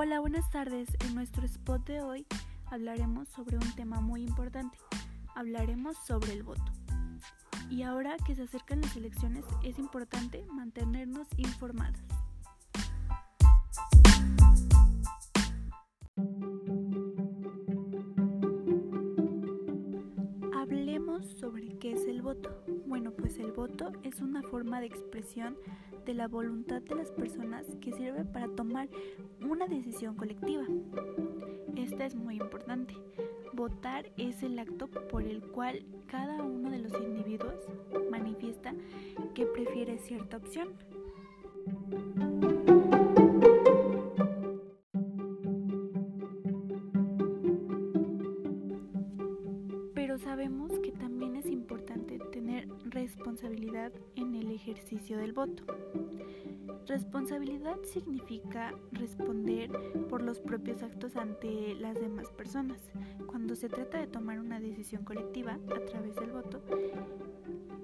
Hola, buenas tardes. En nuestro spot de hoy hablaremos sobre un tema muy importante. Hablaremos sobre el voto. Y ahora que se acercan las elecciones es importante mantenernos informados. Hablemos sobre qué es el voto. Bueno, pues el voto es una forma de expresión de la voluntad de las personas que sirve para tomar una decisión colectiva. Esta es muy importante. Votar es el acto por el cual cada uno de los individuos manifiesta que prefiere cierta opción. Sabemos que también es importante tener responsabilidad en el ejercicio del voto. Responsabilidad significa responder por los propios actos ante las demás personas. Cuando se trata de tomar una decisión colectiva a través del voto,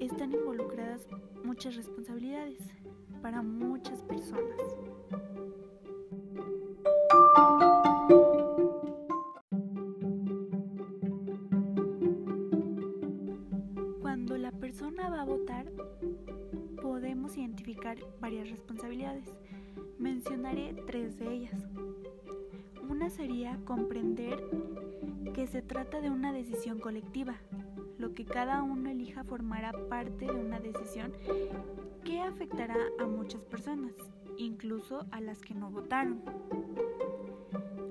están involucradas muchas responsabilidades para muchas personas. Persona va a votar, podemos identificar varias responsabilidades. Mencionaré tres de ellas. Una sería comprender que se trata de una decisión colectiva, lo que cada uno elija formará parte de una decisión que afectará a muchas personas, incluso a las que no votaron.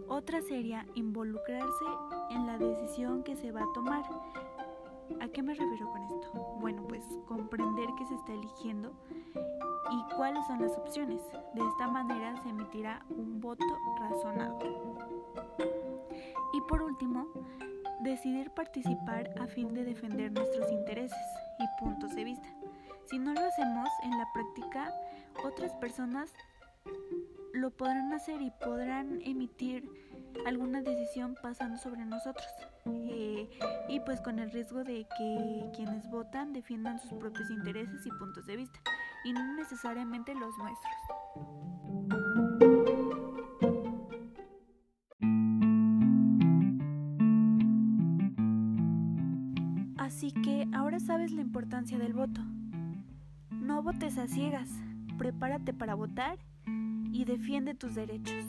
Otra sería involucrarse en la decisión que se va a tomar, ¿A qué me refiero con esto? Bueno, pues comprender qué se está eligiendo y cuáles son las opciones. De esta manera se emitirá un voto razonado. Y por último, decidir participar a fin de defender nuestros intereses y puntos de vista. Si no lo hacemos en la práctica, otras personas lo podrán hacer y podrán emitir alguna decisión pasando sobre nosotros. Eh, y pues con el riesgo de que quienes votan defiendan sus propios intereses y puntos de vista, y no necesariamente los nuestros. Así que ahora sabes la importancia del voto. No votes a ciegas, prepárate para votar y defiende tus derechos.